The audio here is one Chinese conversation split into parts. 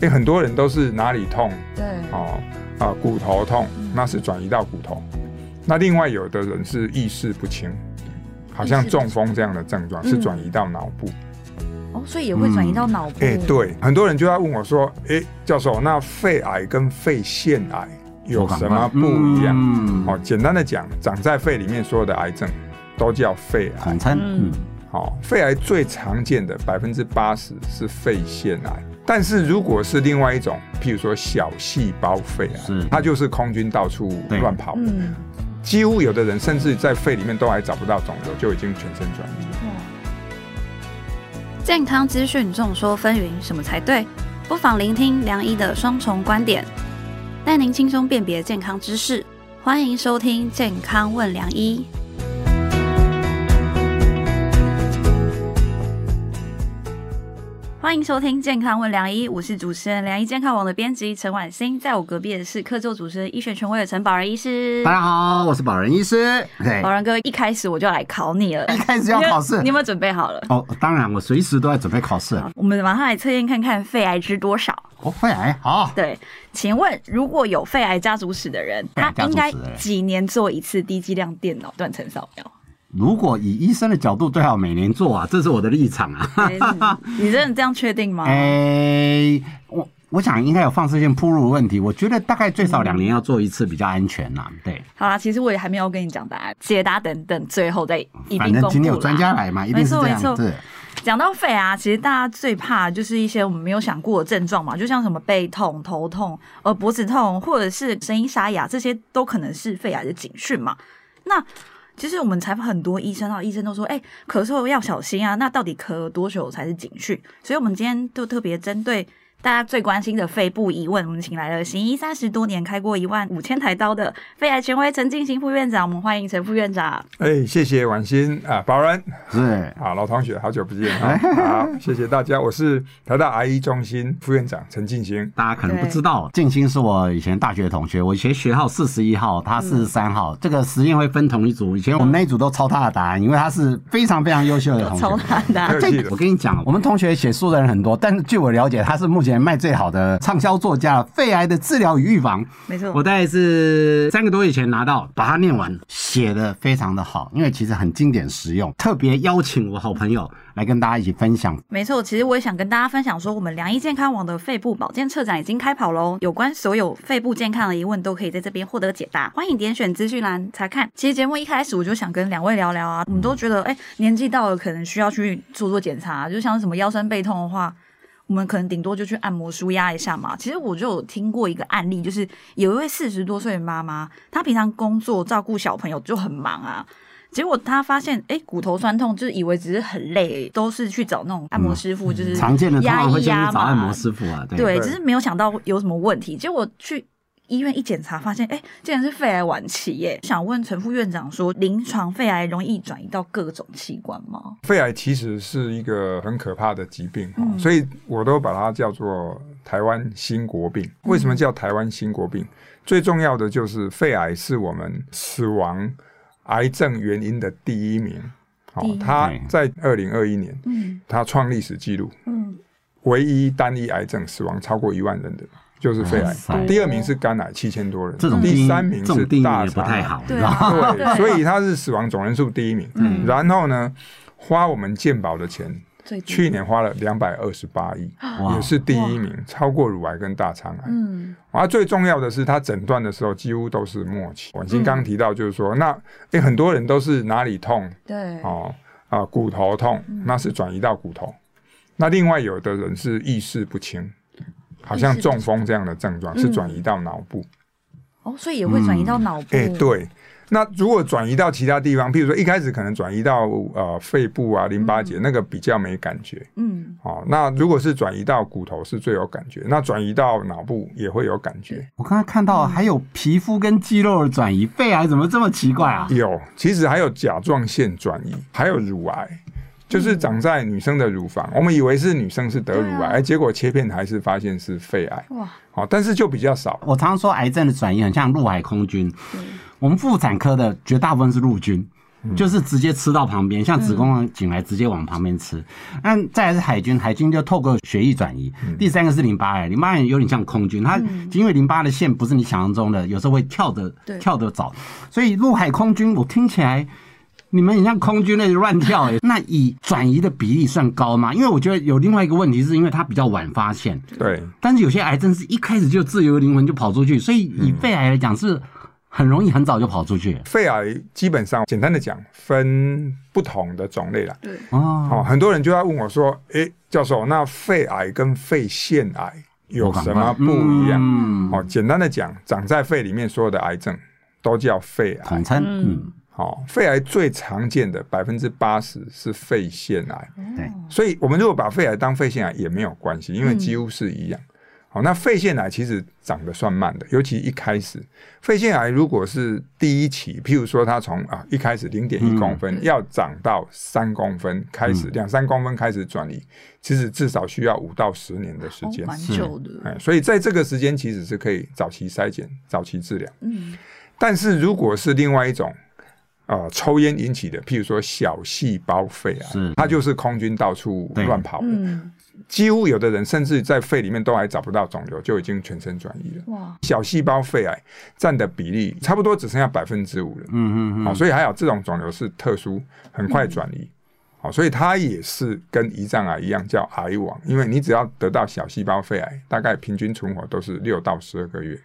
哎，很多人都是哪里痛，对，哦啊，骨头痛，那是转移到骨头。那另外有的人是意识不清，好像中风这样的症状，是转移到脑部。哦，所以也会转移到脑部。哎，对，很多人就要问我说，哎，教授，那肺癌跟肺腺癌有什么不一样？哦，简单的讲，长在肺里面所有的癌症都叫肺癌。统称，嗯，好，肺癌最常见的百分之八十是肺腺癌。但是如果是另外一种，譬如说小细胞肺癌，它就是空军到处乱跑，几乎有的人甚至在肺里面都还找不到肿瘤，就已经全身转移了。健康资讯众说纷纭，什么才对？不妨聆听梁医的双重观点，带您轻松辨别健康知识。欢迎收听《健康问梁医》。欢迎收听《健康问良医》，我是主持人良医健康网的编辑陈婉欣，在我隔壁的是客座主持人医学权威的陈宝仁医师。大家好，我是宝仁医师。宝仁哥，一开始我就来考你了，一开始要考试，你有没有准备好了？哦，当然，我随时都在准备考试。我们马上来测验看看肺癌知多少。哦，肺癌好。对，请问如果有肺癌家族史的人，他应该几年做一次低剂量电脑断层扫描？如果以医生的角度，最好每年做啊，这是我的立场啊。你真的这样确定吗？哎，我我想应该有放射线铺路问题，我觉得大概最少两年要做一次比较安全呐。对，好啦，其实我也还没有跟你讲答案，解答等等，最后再一并公布。今天有专家来嘛，一定是这样子。讲到肺啊，其实大家最怕就是一些我们没有想过的症状嘛，就像什么背痛、头痛、呃脖子痛，或者是声音沙哑，这些都可能是肺癌的警讯嘛。那其实我们采访很多医生啊，医生都说，哎，咳嗽要小心啊。那到底咳多久才是警讯？所以我们今天就特别针对。大家最关心的肺部疑问，我们请来了行医三十多年、开过一万五千台刀的肺癌权威陈进兴副院长。我们欢迎陈副院长。哎，谢谢婉欣啊，宝仁是好老同学，好久不见啊！好，谢谢大家，我是台大癌医中心副院长陈进兴。大家可能不知道，进兴是我以前大学同学，我以前学号四十一号，他四十三号。这个实验会分同一组，以前我们那一组都抄他的答案，因为他是非常非常优秀的同学。抄他的答案。我跟你讲，我们同学写书的人很多，但是据我了解，他是目前。卖最好的畅销作家，肺癌的治疗与预防，没错。我大概是三个多月前拿到，把它念完，写的非常的好，因为其实很经典实用。特别邀请我好朋友来跟大家一起分享。没错，其实我也想跟大家分享说，我们良医健康网的肺部保健策展已经开跑喽，有关所有肺部健康的疑问都可以在这边获得解答。欢迎点选资讯栏查看。其实节目一开始我就想跟两位聊聊啊，我们都觉得哎，年纪到了可能需要去做做检查，就像什么腰酸背痛的话。我们可能顶多就去按摩舒压一下嘛。其实我就有听过一个案例，就是有一位四十多岁的妈妈，她平常工作照顾小朋友就很忙啊，结果她发现哎骨头酸痛，就是以为只是很累，都是去找那种按摩师傅，就是常见的压一压嘛。按摩师傅啊，对，只是没有想到有什么问题，结果去。医院一检查，发现哎，竟然是肺癌晚期耶！想问陈副院长说，临床肺癌容易转移到各种器官吗？肺癌其实是一个很可怕的疾病，所以我都把它叫做台湾新国病。为什么叫台湾新国病？最重要的就是肺癌是我们死亡癌症原因的第一名。好，他在二零二一年，嗯，他创历史纪录，嗯，唯一单一癌症死亡超过一万人的。就是肺癌，第二名是肝癌，七千多人。第三名是大肠癌，对，所以它是死亡总人数第一名。然后呢，花我们健保的钱，去年花了两百二十八亿，也是第一名，超过乳癌跟大肠癌。嗯，而最重要的是，他诊断的时候几乎都是末期。婉欣刚提到，就是说，那哎，很多人都是哪里痛？对，哦啊，骨头痛，那是转移到骨头。那另外有的人是意识不清。好像中风这样的症状是转移到脑部，哦，所以也会转移到脑部。哎，对。那如果转移到其他地方，譬如说一开始可能转移到呃肺部啊、淋巴结，那个比较没感觉。嗯。哦，那如果是转移到骨头是最有感觉，那转移到脑部也会有感觉。我刚刚看到还有皮肤跟肌肉的转移，肺癌怎么这么奇怪啊？有，其实还有甲状腺转移，还有乳癌。就是长在女生的乳房，我们以为是女生是得乳癌，哎，结果切片还是发现是肺癌。哇，好，但是就比较少。我常常说，癌症的转移很像陆海空军，我们妇产科的绝大部分是陆军，就是直接吃到旁边，像子宫颈癌直接往旁边吃。那再来是海军，海军就透过血液转移。第三个是淋巴癌，淋巴癌有点像空军，它因为淋巴的线不是你想象中的，有时候会跳的跳的早，所以陆海空军我听起来。你们很像空军那乱跳哎，那以转移的比例算高吗？因为我觉得有另外一个问题，是因为它比较晚发现。对，但是有些癌症是一开始就自由灵魂就跑出去，所以以肺癌来讲是很容易很早就跑出去。肺癌基本上简单的讲分不同的种类了。对哦，很多人就要问我说：“哎，教授，那肺癌跟肺腺癌有什么不一样？”哦，简单的讲，长在肺里面所有的癌症都叫肺癌。统称嗯。哦，肺癌最常见的百分之八十是肺腺癌，对，所以我们如果把肺癌当肺腺癌也没有关系，因为几乎是一样。好，那肺腺癌其实长得算慢的，尤其一开始，肺腺癌如果是第一期，譬如说它从啊一开始零点一公分要长到三公分，开始两三公分开始转移，其实至少需要五到十年的时间，蛮久的。哎，所以在这个时间其实是可以早期筛检、早期治疗。嗯，但是如果是另外一种。啊，抽烟引起的，譬如说小细胞肺癌，它就是空军到处乱跑的，几乎有的人甚至在肺里面都还找不到肿瘤，就已经全身转移了。哇，小细胞肺癌占的比例差不多只剩下百分之五了。嗯嗯嗯。好，所以还有这种肿瘤是特殊，很快转移。好，所以它也是跟胰脏癌一样叫癌网，因为你只要得到小细胞肺癌，大概平均存活都是六到十二个月。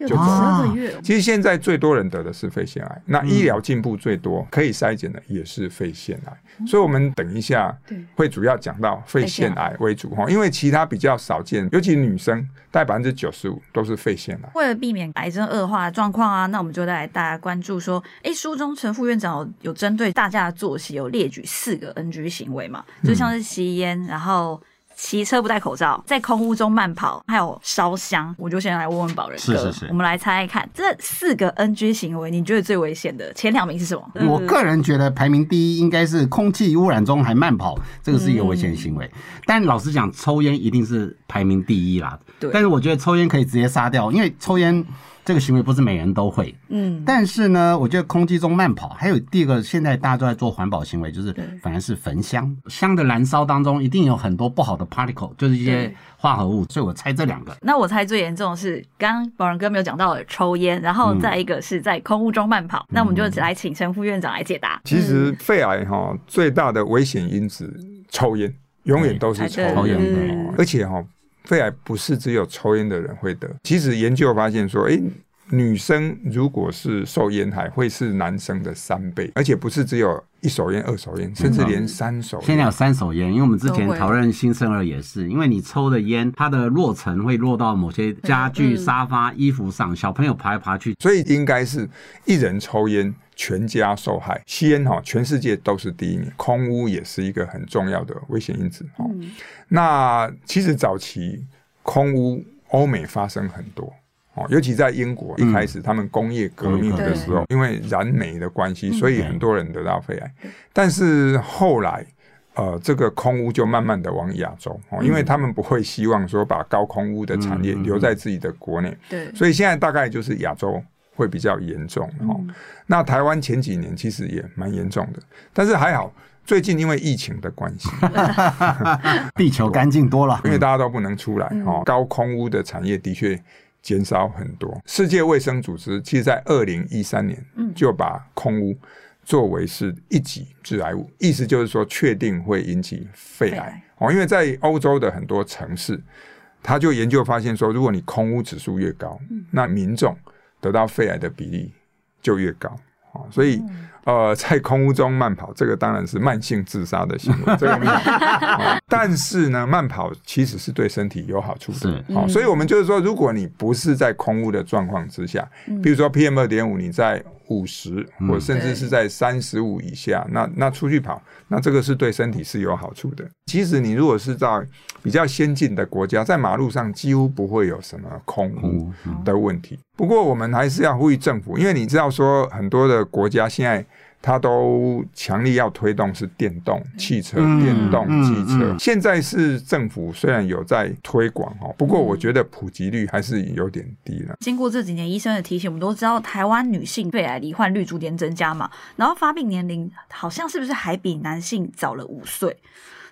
就十二个月。其实现在最多人得的是肺腺癌，那医疗进步最多，可以筛检的也是肺腺癌。所以，我们等一下会主要讲到肺腺癌为主哈，因为其他比较少见，尤其女生，大概百分之九十五都是肺腺癌。为了避免癌症恶化的状况啊，那我们就来大家关注说，哎，书中陈副院长有针对大家的作息有列举四个 NG 行为嘛，就像是吸烟，然后。骑车不戴口罩，在空屋中慢跑，还有烧香，我就先来问问宝仁哥，我们来猜猜看这四个 NG 行为，你觉得最危险的前两名是什么？我个人觉得排名第一应该是空气污染中还慢跑，这个是一个危险行为。但老实讲，抽烟一定是排名第一啦。对，但是我觉得抽烟可以直接杀掉，因为抽烟。这个行为不是每人都会，嗯，但是呢，我觉得空气中慢跑，还有第二个，现在大家都在做环保行为，就是反而是焚香，香的燃烧当中一定有很多不好的 particle，就是一些化合物，所以我猜这两个。那我猜最严重的是刚刚宝仁哥没有讲到的抽烟，然后再一个是在空屋中慢跑，那我们就来请陈副院长来解答。其实肺癌哈最大的危险因子，抽烟永远都是抽烟，而且哈。肺癌不是只有抽烟的人会得，其实研究发现说，哎，女生如果是受烟害，会是男生的三倍，而且不是只有一手烟、二手烟，甚至连三手。现在有三手烟，因为我们之前讨论新生儿也是，因为你抽的烟，它的落尘会落到某些家具、沙发、衣服上，小朋友爬来爬去，所以应该是一人抽烟。全家受害，吸烟哈，全世界都是第一名。空污也是一个很重要的危险因子。哦，那其实早期空污欧美发生很多哦，尤其在英国一开始他们工业革命的时候，因为燃煤的关系，所以很多人得到肺癌。但是后来，呃，这个空污就慢慢的往亚洲哦，因为他们不会希望说把高空污的产业留在自己的国内。对，所以现在大概就是亚洲。会比较严重哈，那台湾前几年其实也蛮严重的，但是还好，最近因为疫情的关系，地球干净多了，因为大家都不能出来哈，高空污的产业的确减少很多。世界卫生组织其实在二零一三年就把空污作为是一级致癌物，意思就是说确定会引起肺癌哦，因为在欧洲的很多城市，他就研究发现说，如果你空污指数越高，那民众得到肺癌的比例就越高啊，所以呃，在空屋中慢跑，这个当然是慢性自杀的行为。这个没有，但是呢，慢跑其实是对身体有好处的。好，所以我们就是说，如果你不是在空屋的状况之下，比如说 PM 二点五，你在。五十，或甚至是在三十五以下，那那出去跑，那这个是对身体是有好处的。其实你如果是在比较先进的国家，在马路上几乎不会有什么空污的问题。不过我们还是要呼吁政府，因为你知道说很多的国家现在它都强力要推动是电动汽车、嗯电动机车。现在是政府虽然有在推广哦，不过我觉得普及率还是有点低了。经过这几年医生的提醒，我们都知道台湾女性肺癌罹患率逐年增加嘛，然后发病年龄好像是不是还比男性早了五岁？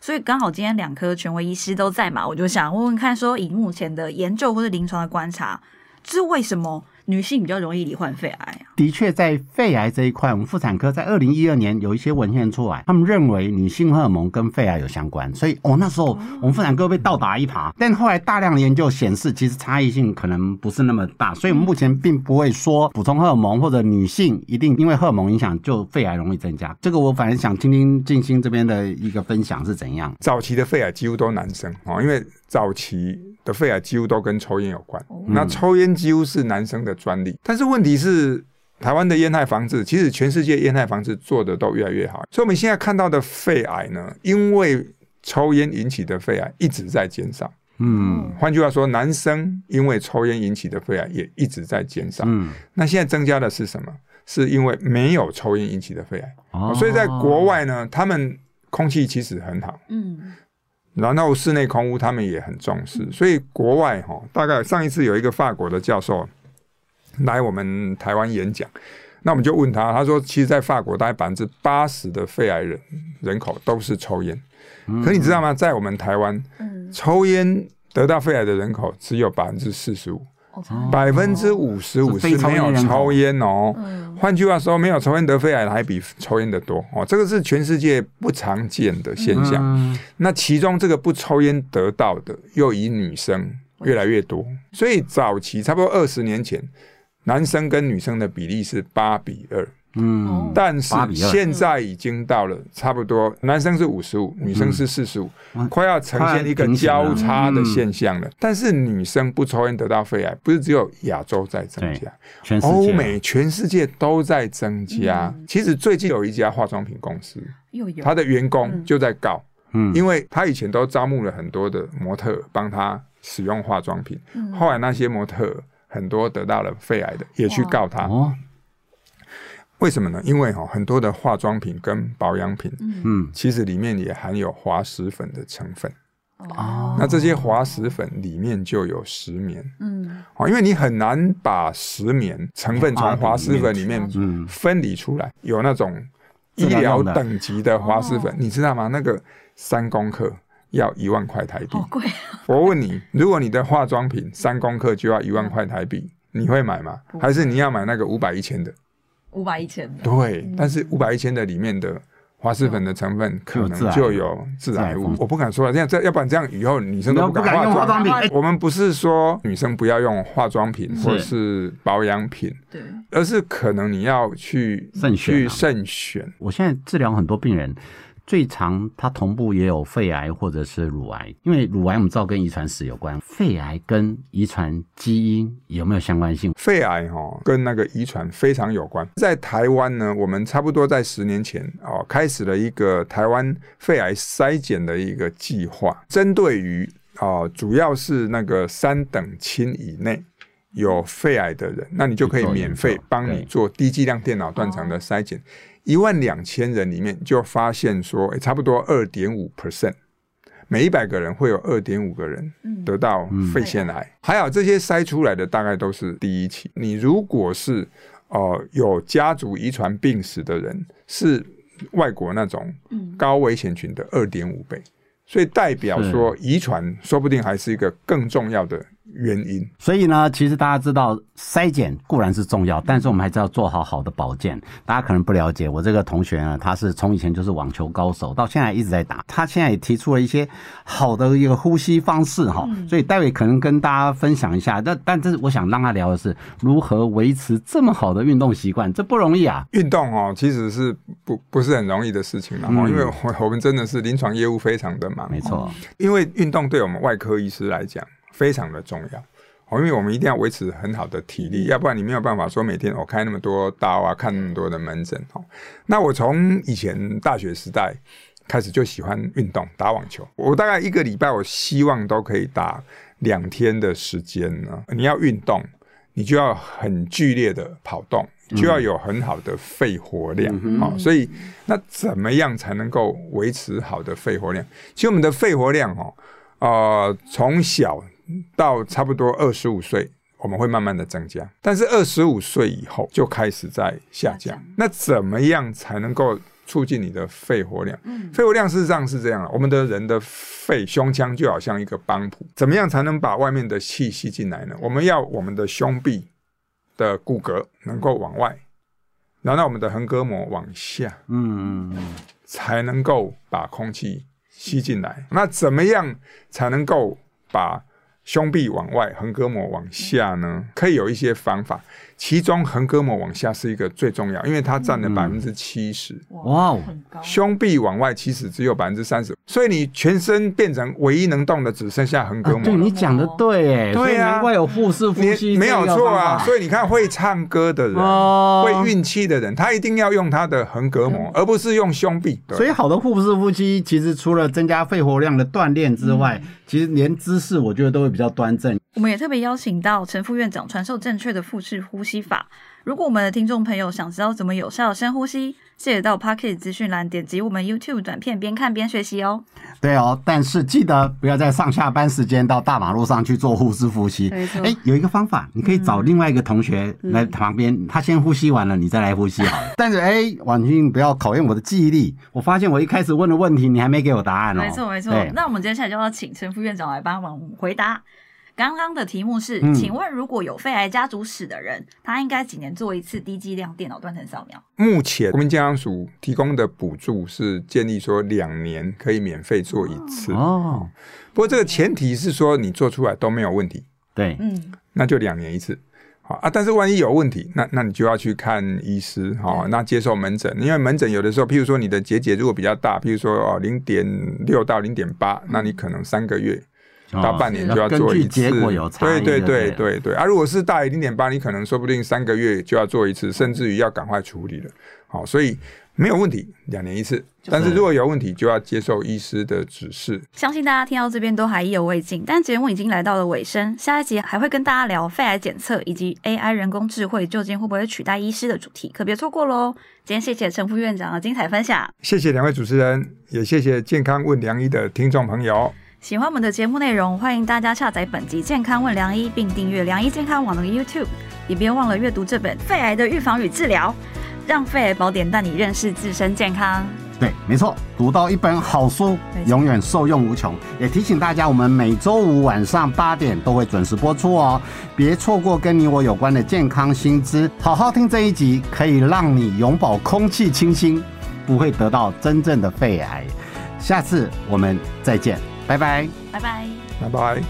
所以刚好今天两科权威医师都在嘛，我就想问问看，说以目前的研究或者临床的观察，这是为什么女性比较容易罹患肺癌啊？的确，在肺癌这一块，我们妇产科在二零一二年有一些文献出来，他们认为女性荷尔蒙跟肺癌有相关，所以哦那时候我们妇产科被倒打一耙。但后来大量的研究显示，其实差异性可能不是那么大，所以我们目前并不会说补充荷尔蒙或者女性一定因为荷尔蒙影响就肺癌容易增加。这个我反正想听听静心这边的一个分享是怎样。早期的肺癌几乎都男生哦，因为早期的肺癌几乎都跟抽烟有关。那抽烟几乎是男生的专利，但是问题是。台湾的烟害防治，其实全世界烟害防治做的都越来越好，所以我们现在看到的肺癌呢，因为抽烟引起的肺癌一直在减少。嗯换句话说，男生因为抽烟引起的肺癌也一直在减少。嗯，那现在增加的是什么？是因为没有抽烟引起的肺癌。哦所以在国外呢，他们空气其实很好，嗯，然后室内空污他们也很重视，所以国外哈，大概上一次有一个法国的教授来我们台湾演讲，那我们就问他，他说，其实，在法国大概百分之八十的肺癌人人口都是抽烟，可你知道吗？在我们台湾，嗯。抽烟得到肺癌的人口只有百分之四十五，哦百分之五十五是没有抽烟哦。换句话说，没有抽烟得肺癌的还比抽烟的多。哦，这个是全世界不常见的现象。嗯。那其中这个不抽烟得到的，又以女生越来越多，所以早期差不多二十年前，男生跟女生的比例是八比二。嗯，但是8比2现在已经到了差不多，男生是五十五，女生是四十五，快要呈现一个交叉的现象了。但是女生不抽烟得到肺癌，不是只有亚洲在增加，欧美全世界都在增加。其实最近有一家化妆品公司，又有。他的员工就在告，嗯。因为他以前都招募了很多的模特帮他使用化妆品，后来那些模特儿很多得到了肺癌的，也去告他。哦，为什么呢？因为哈很多的化妆品跟保养品，嗯。其实里面也含有滑石粉的成分。哦，那这些滑石粉里面就有石棉，嗯。哦，因为你很难把石棉成分从滑石粉里面嗯。分离出来，有那种医疗等级的滑石粉，你知道吗？那个三公克要一万块台币好。贵，我问你，如果你的化妆品三公克就要一万块台币，你会买吗？还是你要买那个五百一千的？五百一千的，对，但是五百一千的里面的滑石粉的成分可能就有致癌物癌，我不敢说了。这样这要不然这样以后女生都不不敢敢化用化妆品。我们不是说女生不要用化妆品是或是保养品，对，而是可能你要去慎选啊去慎选。我现在治疗很多病人，最常它同步也有肺癌或者是乳癌，因为乳癌我们知道跟遗传史有关，肺癌跟遗传基因有没有相关性？肺癌哈、跟那个遗传非常有关。在台湾呢，我们差不多在十年前哦，开始了一个台湾肺癌筛检的一个计划，针对于哦，主要是那个三等亲以内。有肺癌的人，那你就可以免费帮你做低剂量电脑断层的筛检，一万两千人里面就发现说，诶差不多二点五 percent，每一百个人会有二点五个人得到肺腺癌。还有这些筛出来的大概都是第一期。你如果是呃有家族遗传病史的人，是外国那种高危险群的二点五倍，所以代表说遗传说不定还是一个更重要的原因。所以呢，其实大家知道筛检固然是重要，但是我们还是要做好好的保健。大家可能不了解，我这个同学呢，他是从以前就是网球高手，到现在一直在打。他现在也提出了一些好的一个呼吸方式哈，所以待会可能跟大家分享一下。但但这是我想让他聊的是如何维持这么好的运动习惯，这不容易啊。运动哦，其实是不不是很容易的事情啦，嗯因为我我们真的是临床业务非常的忙，没错，因为运动对我们外科医师来讲非常的重要。哦，因为我们一定要维持很好的体力，要不然你没有办法说每天我开那么多刀啊，看那么多的门诊哦。那我从以前大学时代开始就喜欢运动，打网球。我大概一个礼拜，我希望都可以打两天的时间呢。你要运动，你就要很剧烈的跑动，就要有很好的肺活量。好，所以那怎么样才能够维持好的肺活量？其实我们的肺活量哦，呃，从小到差不多二十五岁，我们会慢慢的增加，但是二十五岁以后就开始在下降。那怎么样才能够？促进你的肺活量，肺活量事实上是这样的。我们的人的肺胸腔就好像一个帮浦，怎么样才能把外面的气吸进来呢？我们要我们的胸壁的骨骼能够往外，然后我们的横膈膜往下，嗯嗯，才能够把空气吸进来。那怎么样才能够把胸壁往外，横膈膜往下呢？可以有一些方法。其中横膈膜往下是一个最重要，因为它占了百分之七十。哇哦，胸壁往外其实只有百分之三十，所以你全身变成唯一能动的只剩下横膈膜。对你讲的对，哎，对啊，难怪有腹式呼吸，没有错啊。所以你看，会唱歌的人，会运气的人，他一定要用他的横膈膜，而不是用胸壁。所以好的腹式呼吸，其实除了增加肺活量的锻炼之外，其实连姿势我觉得都会比较端正。我们也特别邀请到陈副院长传授正确的腹式呼吸法。如果我们的听众朋友想知道怎么有效深呼吸，记得到 Pocket 资讯栏点击我们 YouTube 短片，边看边学习哦。对哦，但是记得不要在上下班时间到大马路上去做腹式呼吸。哎，有一个方法，你可以找另外一个同学来旁边，他先呼吸完了，你再来呼吸好了。但是哎，婉君不要考验我的记忆力，我发现我一开始问的问题，你还没给我答案哦。没错没错，那我们接下来就要请陈副院长来帮忙回答。刚刚的题目是，请问如果有肺癌家族史的人，他应该几年做一次低剂量电脑断层扫描？目前国民健康署提供的补助是建议说两年可以免费做一次哦。不过这个前提是说你做出来都没有问题，对，嗯，那就两年一次，好啊。但是万一有问题，那那你就要去看医师，哈，那接受门诊，因为门诊有的时候，譬如说你的结节如果比较大，譬如说哦零点六到零点八，那你可能三个月。到半年就要做一次，对对对对对。啊，如果是大于零点八，你可能说不定三个月就要做一次，甚至于要赶快处理了。好，所以没有问题，两年一次。但是如果有问题，就要接受医师的指示。相信大家听到这边都还意犹未尽，但节目已经来到了尾声，下一集还会跟大家聊肺癌检测以及 AI 人工智慧究竟会不会取代医师的主题，可别错过喽！今天谢谢陈副院长的精彩分享，谢谢两位主持人，也谢谢健康问良医的听众朋友。喜欢我们的节目内容，欢迎大家下载本集《健康问良医》，并订阅良医健康网的 YouTube。也别忘了阅读这本《肺癌的预防与治疗》，让肺癌宝典带你认识自身健康。对，没错，读到一本好书，永远受用无穷。也提醒大家，我们每周五晚上八点都会准时播出哦，别错过跟你我有关的健康新知。好好听这一集，可以让你永保空气清新，不会得到真正的肺癌。下次我们再见。拜拜，拜拜，拜拜。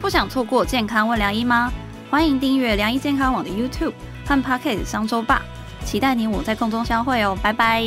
不想错过健康问良医吗？欢迎订阅良医健康网的 YouTube 和 Pocket 商周吧，期待你我在空中相会哦，拜拜。